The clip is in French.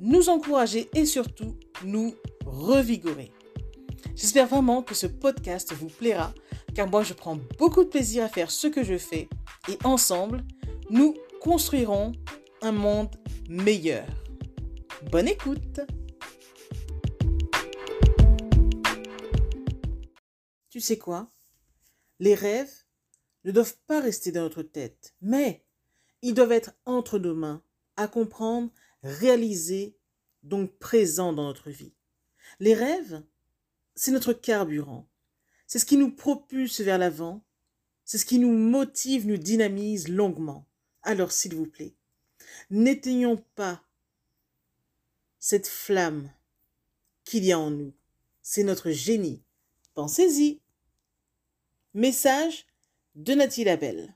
nous encourager et surtout nous revigorer. J'espère vraiment que ce podcast vous plaira car moi je prends beaucoup de plaisir à faire ce que je fais et ensemble, nous construirons un monde meilleur. Bonne écoute Tu sais quoi? Les rêves ne doivent pas rester dans notre tête, mais ils doivent être entre nos mains, à comprendre, réaliser, donc présents dans notre vie. Les rêves, c'est notre carburant. C'est ce qui nous propulse vers l'avant. C'est ce qui nous motive, nous dynamise longuement. Alors, s'il vous plaît, n'éteignons pas cette flamme qu'il y a en nous. C'est notre génie. Pensez-y. Message de Nathalie Labelle.